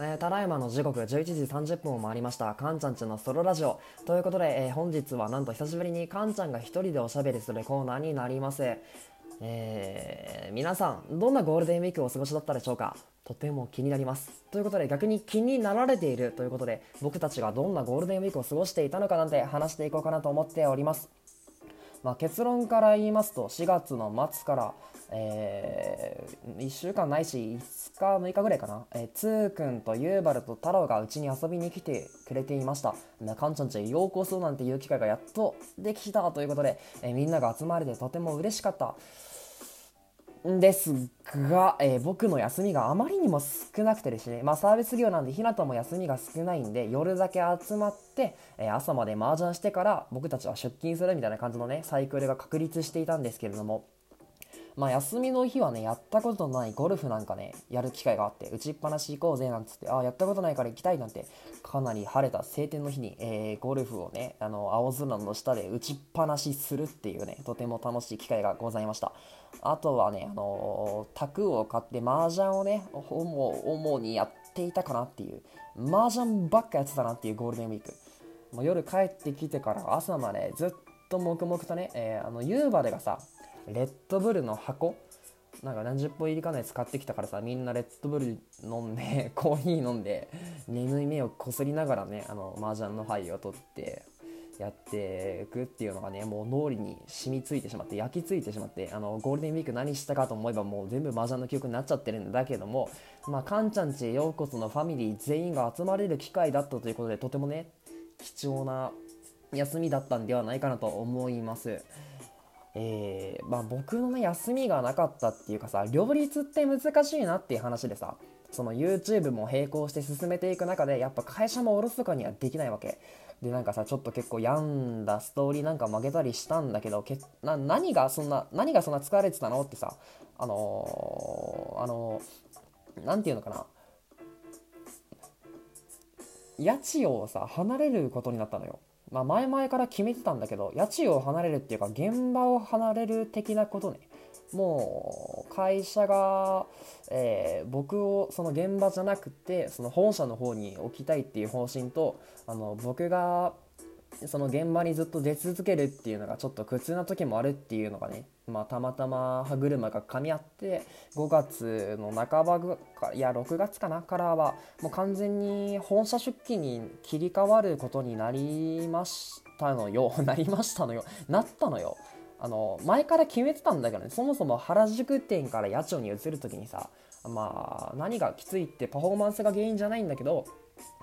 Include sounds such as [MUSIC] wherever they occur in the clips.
えー、ただいまの時刻11時30分を回りました。かんちゃんちのソロラジオ。ということで、えー、本日はなんと久しぶりにかんちゃんが一人でおしゃべりするコーナーになります。えー、皆さんどんなゴールデンウィークをお過ごしだったでしょうか？とても気になります。ということで逆に気になられているということで僕たちがどんなゴールデンウィークを過ごしていたのかなんて話していこうかなと思っております。まあ、結論から言いますと4月の末から、えー、1週間ないし5日6日ぐらいかな、えー、つーくんとゆうばると太郎がうちに遊びに来てくれていました。かんちゃんちへようこそなんていう機会がやっとできたということで、えー、みんなが集まれてとても嬉しかった。ですが、えー、僕の休みがあまりにも少なくてですね、まあ、サービス業なんで、ひなたも休みが少ないんで、夜だけ集まって、えー、朝まで麻雀してから僕たちは出勤するみたいな感じのね、サイクルが確立していたんですけれども、まあ、休みの日はね、やったことないゴルフなんかね、やる機会があって、打ちっぱなし行こうぜなんつって、ああ、やったことないから行きたいなんて、かなり晴れた晴天の日に、えー、ゴルフをね、あの、青空の下で打ちっぱなしするっていうね、とても楽しい機会がございました。あとはね、あのー、卓を買って麻雀をね、主にやっていたかなっていう、麻雀ばっかやってたなっていうゴールデンウィーク。もう夜帰ってきてから朝までずっと黙々とね、えー、あの、夕張がさ、レッドブルの箱？なんか何十本入りかのやつ買ってきたからさみんなレッドブル飲んで [LAUGHS] コーヒー飲んで眠い目をこすりながらねあの麻雀の牌を取ってやっていくっていうのがねもう脳裏に染みついてしまって焼き付いてしまってあのゴールデンウィーク何したかと思えばもう全部麻雀の記憶になっちゃってるんだけどもまあかんちゃんちへようこそのファミリー全員が集まれる機会だったということでとてもね貴重な休みだったんではないかなと思います。えー、まあ、僕のね休みがなかったっていうかさ両立って難しいなっていう話でさその YouTube も並行して進めていく中でやっぱ会社もおろそかにはできないわけ。でなんかさちょっと結構病んだストーリーなんか曲げたりしたんだけどけな何がそんな何がそんな疲れてたのってさあのー、あのー、ていうのかな。家賃をさ離れることになったのよ。まあ、前々から決めてたんだけど家賃を離れるっていうか現場を離れる的なことね。もう会社が、えー、僕をその現場じゃなくてその本社の方に置きたいっていう方針とあの僕がその現場にずっと出続けるっていうのがちょっと苦痛な時もあるっていうのがね、まあ、たまたま歯車が噛み合って5月の半ばかいや6月かなからはもう完全に本社出勤に切り替わることになりましたのよ。[LAUGHS] なりましたのよ。なったのよ。あの前から決めてたんだけどねそもそも原宿店から八丁に移る時にさまあ何がきついってパフォーマンスが原因じゃないんだけど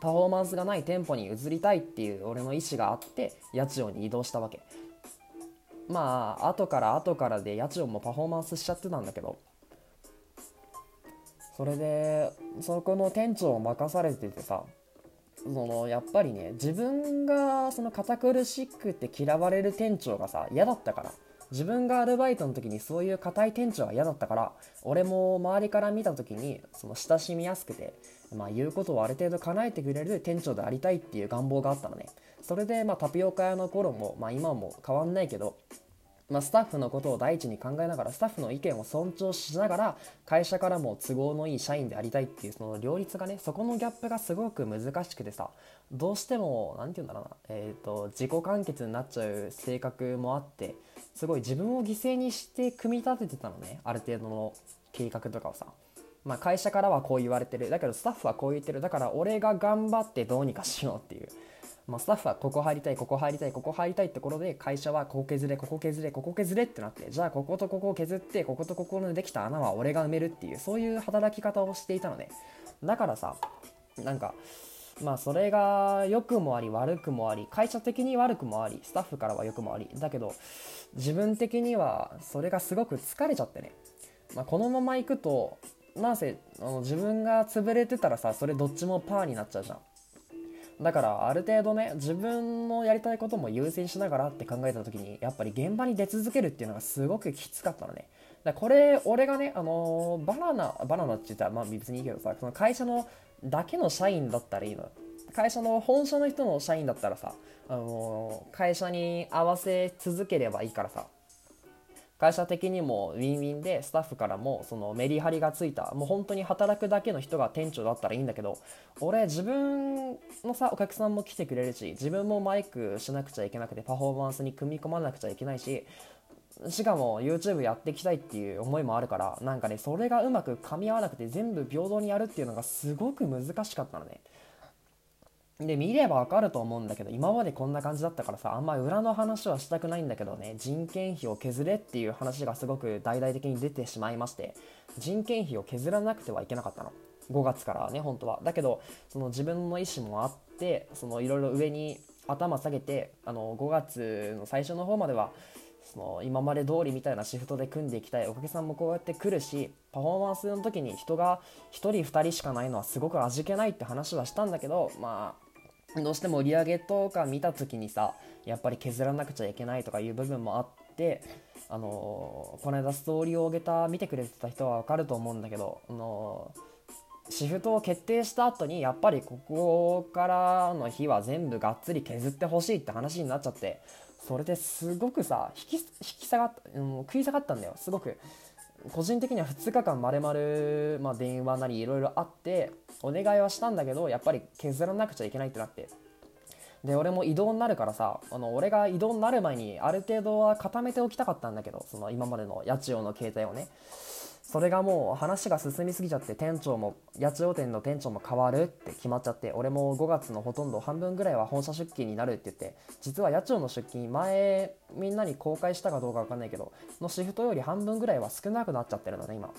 パフォーマンスがない店舗に移りたいっていう俺の意思があって八千代に移動したわけまあ後から後からで八千代もパフォーマンスしちゃってたんだけどそれでそこの店長を任されててさそのやっぱりね自分がその堅苦しくて嫌われる店長がさ嫌だったから自分がアルバイトの時にそういう硬い店長が嫌だったから俺も周りから見た時にその親しみやすくてまあ、言うことをある程度叶えてくれる店長でありたいっていう願望があったのね。それでまあタピオカ屋の頃も、まあ、今も変わんないけどまあ、スタッフのことを第一に考えながらスタッフの意見を尊重しながら会社からも都合のいい社員でありたいっていうその両立がねそこのギャップがすごく難しくてさどうしても何て言うんだろうな、えーと、自己完結になっちゃう性格もあってすごい自分を犠牲にして組み立ててたのねある程度の計画とかをさ。まあ、会社からはこう言われてる。だけどスタッフはこう言ってる。だから俺が頑張ってどうにかしようっていう、まあ、スタッフはここ入りたいここ入りたいここ入りたいってところで会社はここ削れここ削れここ削れってなってじゃあこことここを削ってこことここのできた穴は俺が埋めるっていうそういう働き方をしていたのね。だからさなんかまあそれが良くもあり悪くもあり会社的に悪くもありスタッフからは良くもありだけど自分的にはそれがすごく疲れちゃってね、まあ、このまま行くとなんせあの自分が潰れてたらさそれどっちもパーになっちゃうじゃん。だからある程度ね自分のやりたいことも優先しながらって考えた時にやっぱり現場に出続けるっていうのがすごくきつかったのね。だこれ俺がねあの、バナナバナナって言ったらまあ別にいいけどさその会社のだけの社員だったらいいの。会社の本社の人の社員だったらさ、あの、会社に合わせ続ければいいからさ。会社的にもウィンウィンでスタッフからもそのメリハリがついた。もう本当に働くだけの人が店長だったらいいんだけど俺自分のさお客さんも来てくれるし自分もマイクしなくちゃいけなくてパフォーマンスに組み込まなくちゃいけないししかも YouTube やっていきたいっていう思いもあるからなんかねそれがうまく噛み合わなくて全部平等にやるっていうのがすごく難しかったのね。で見ればわかると思うんだけど今までこんな感じだったからさあんま裏の話はしたくないんだけどね人件費を削れっていう話がすごく大々的に出てしまいまして人件費を削らなくてはいけなかったの。5月からね本当は。だけどその自分の意思もあってそのいろいろ上に頭下げてあの5月の最初の方まではその今まで通りみたいなシフトで組んでいきたい。お客さんもこうやって来るしパフォーマンスの時に人が1人2人しかないのはすごく味気ないって話はしたんだけどまあどうしても売り上げとか見た時にさやっぱり削らなくちゃいけないとかいう部分もあってあのー、この間ストーリーを上げた見てくれてた人は分かると思うんだけど、あのー、シフトを決定した後にやっぱりここからの日は全部がっつり削ってほしいって話になっちゃってそれですごくさ引き下がった、うん、食い下がったんだよすごく。個人的には2日間まるまるま電話なりいろいろあってお願いはしたんだけどやっぱり削らなくちゃいけないってなって。で俺も移動になるからさあの俺が移動になる前にある程度は固めておきたかったんだけどその今までの八千代の携帯をね。それがもう話が進みすぎちゃって店長も八千代店の店長も変わるって決まっちゃって俺も5月のほとんど半分ぐらいは本社出勤になるって言って実は八千代の出勤前みんなに公開したかどうかわかんないけどのシフトより半分ぐらいは少なくなっちゃってるのね今。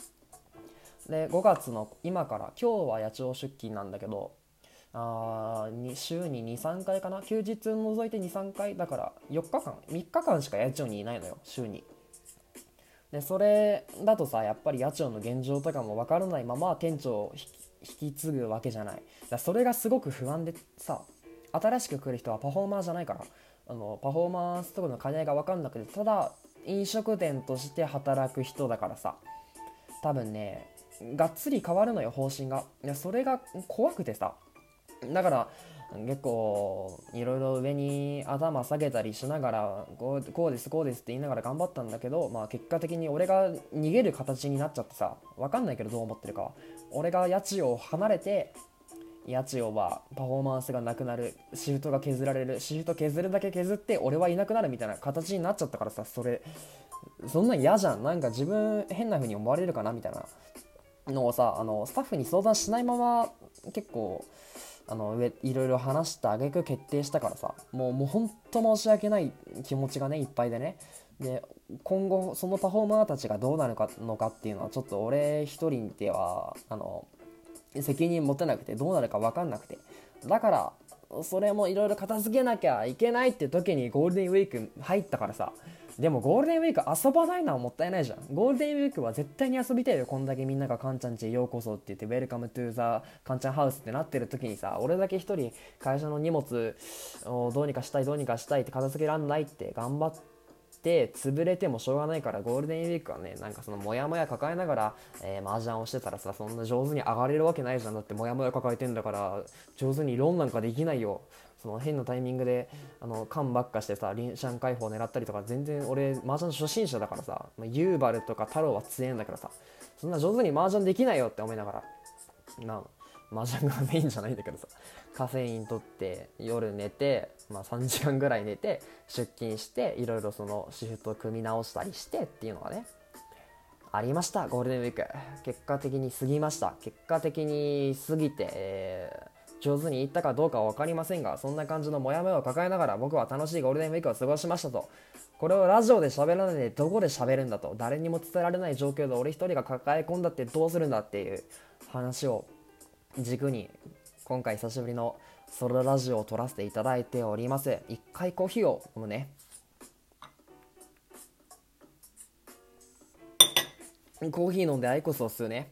で5月の今から今日は八千代出勤なんだけどあに週に23回かな？休日除いて23回。だから4日間3日間しか八千代にいないのよ週に。でそれだとさやっぱり八千代の現状とかも分からないまま店長を引き継ぐわけじゃない。だそれがすごく不安でさ新しく来る人はパフォーマーじゃないからあのパフォーマンスとかの兼ね合いが分かんなくてただ飲食店として働く人だからさ多分ねがっつり変わるのよ方針が。いやそれが怖くてさだから結構いろいろ上に頭下げたりしながらこうこうですこうですって言いながら頑張ったんだけど、まあ、結果的に俺が逃げる形になっちゃってさ。分かんないけどどう思ってるか。俺が家賃を離れて家賃はパフォーマンスがなくなる。シフトが削られるシフト削るだけ削って俺はいなくなるみたいな形になっちゃったからさ。それそんなん嫌じゃん。なんか自分変な風に思われるかなみたいなのをさあのスタッフに相談しないまま結構あの上いろいろ話した挙句決定したからさもうもうほんと申し訳ない気持ちがねいっぱいでね。で今後そのパフォーマーたちがどうなるかのかっていうのはちょっと俺一人ではあの責任持てなくてどうなるか分かんなくて。だからそれもいろいろ片付けなきゃいけないって時にゴールデンウィーク入ったからさでもゴールデンウィーク遊ばないのはもったいないじゃん。ゴールデンウィークは絶対に遊びたいよ。こんだけみんながカンちゃんちへようこそって言って、 Welcome to the カンちゃんハウスってなってる時にさ、俺だけ一人会社の荷物をどうにかしたい、どうにかしたいって片付けらんないって頑張って、潰れてもしょうがないからゴールデンウィークはねなんかそのモヤモヤ抱えながら、えー、麻雀をしてたらさそんな上手に上がれるわけないじゃんだってモヤモヤ抱えてんだから上手にローンなんかできないよその変なタイミングであの缶ばっかしてさリンシャン解放狙ったりとか全然俺麻雀初心者だからさ、まあ、ユーバルとか太郎は強えんだからさそんな上手に麻雀できないよって思いながらな麻雀がメインじゃないんだけどさカフェイン取って夜寝て、まあ、3時間ぐらい寝て出勤していろいろそのシフト組み直したりしてっていうのがねありましたゴールデンウィーク。結果的に過ぎました。結果的に過ぎて、えー上手に言ったかどうかは分かりませんが、そんな感じのモヤモヤを抱えながら僕は楽しいゴールデンウィークを過ごしましたと。これをラジオで喋らないでどこで喋るんだと。誰にも伝えられない状況で俺一人が抱え込んだってどうするんだっていう話を軸に今回久しぶりのソロラジオを撮らせていただいております。一回コーヒーを飲むね。コーヒー飲んでアイコスを吸うね。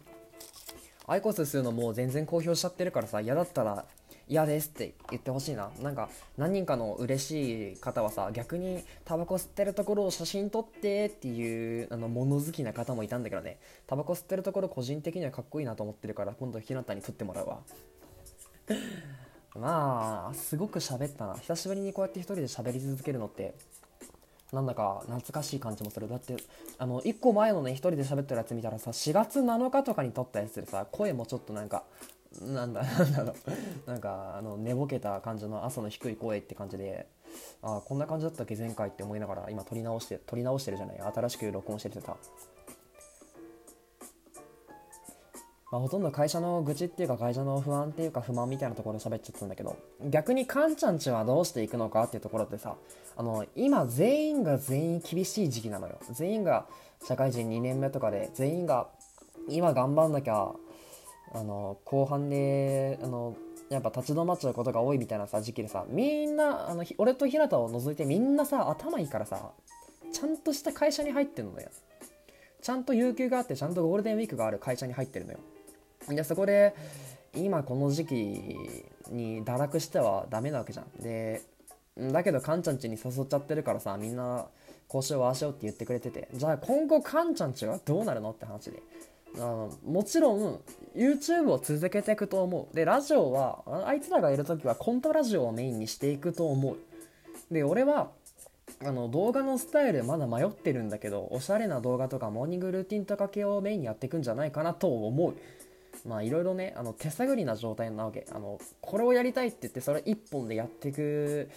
アイコス吸うのもう全然公表しちゃってるからさ嫌だったら嫌ですって言ってほしいな。なんか何人かの嬉しい方はさ逆にタバコ吸ってるところを写真撮ってっていうあの物好きな方もいたんだけどね。タバコ吸ってるところ個人的にはかっこいいなと思ってるから今度ひなたに撮ってもらうわ。[LAUGHS] まあすごく喋ったな。久しぶりにこうやって一人で喋り続けるのってなんだか懐かしい感じもする。だってあの1個前のね1人で喋ってるやつ見たらさ4月7日とかに撮ったやつでさ声もちょっとなんかなんだ [LAUGHS] なんだろう。なんかあの寝ぼけた感じの朝の低い声って感じでああこんな感じだったっけ前回って思いながら今撮り直して撮り直してるじゃない。新しく録音しててさまあ、ほとんど会社の愚痴っていうか会社の不安っていうか不満みたいなところで喋っちゃったんだけど逆にカンちゃんちはどうしていくのかっていうところってさあの今全員が全員厳しい時期なのよ。全員が社会人2年目とかで全員が今頑張んなきゃあの後半であのやっぱ立ち止まっちゃうことが多いみたいなさ時期でさみんなあの俺と平田を除いてみんなさ頭いいからさちゃんとした会社に入ってんのよ。ちゃんと有給があってちゃんとゴールデンウィークがある会社に入ってるのよ。でそこで今この時期に堕落してはダメなわけじゃん。でだけどカンちゃんちに誘っちゃってるからさみんなこうしようああしようって言ってくれてて。じゃあ今後カンちゃんちはどうなるのって話で。あのもちろん YouTube を続けていくと思う。でラジオはあいつらがいる時はコントラジオをメインにしていくと思う。で俺はあの動画のスタイルまだ迷ってるんだけどおしゃれな動画とかモーニングルーティンとか系をメインにやっていくんじゃないかなと思う。まあいろいろねあの手探りな状態なわけ。あのこれをやりたいって言ってそれ一本でやっていく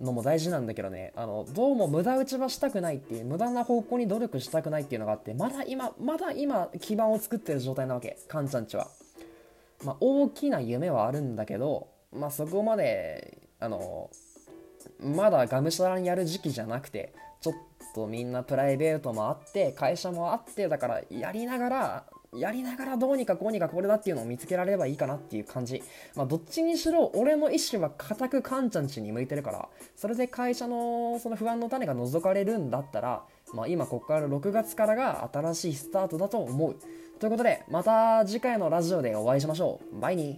のも大事なんだけどね。あのどうも無駄打ちはしたくないっていう無駄な方向に努力したくないっていうのがあってまだ今まだ今基盤を作ってる状態なわけ。カンちゃんちは。まあ大きな夢はあるんだけどまあそこまであのまだがむしゃらにやる時期じゃなくてちょっとみんなプライベートもあって会社もあってだからやりながらやりながらどうにかこうにかこれだっていうのを見つけられればいいかなっていう感じ。まあ、どっちにしろ俺の意思は固くカンちゃんちに向いてるから、それで会社のその不安の種が覗かれるんだったら、まあ、今ここから6月からが新しいスタートだと思う。ということで、また次回のラジオでお会いしましょう。バイニー。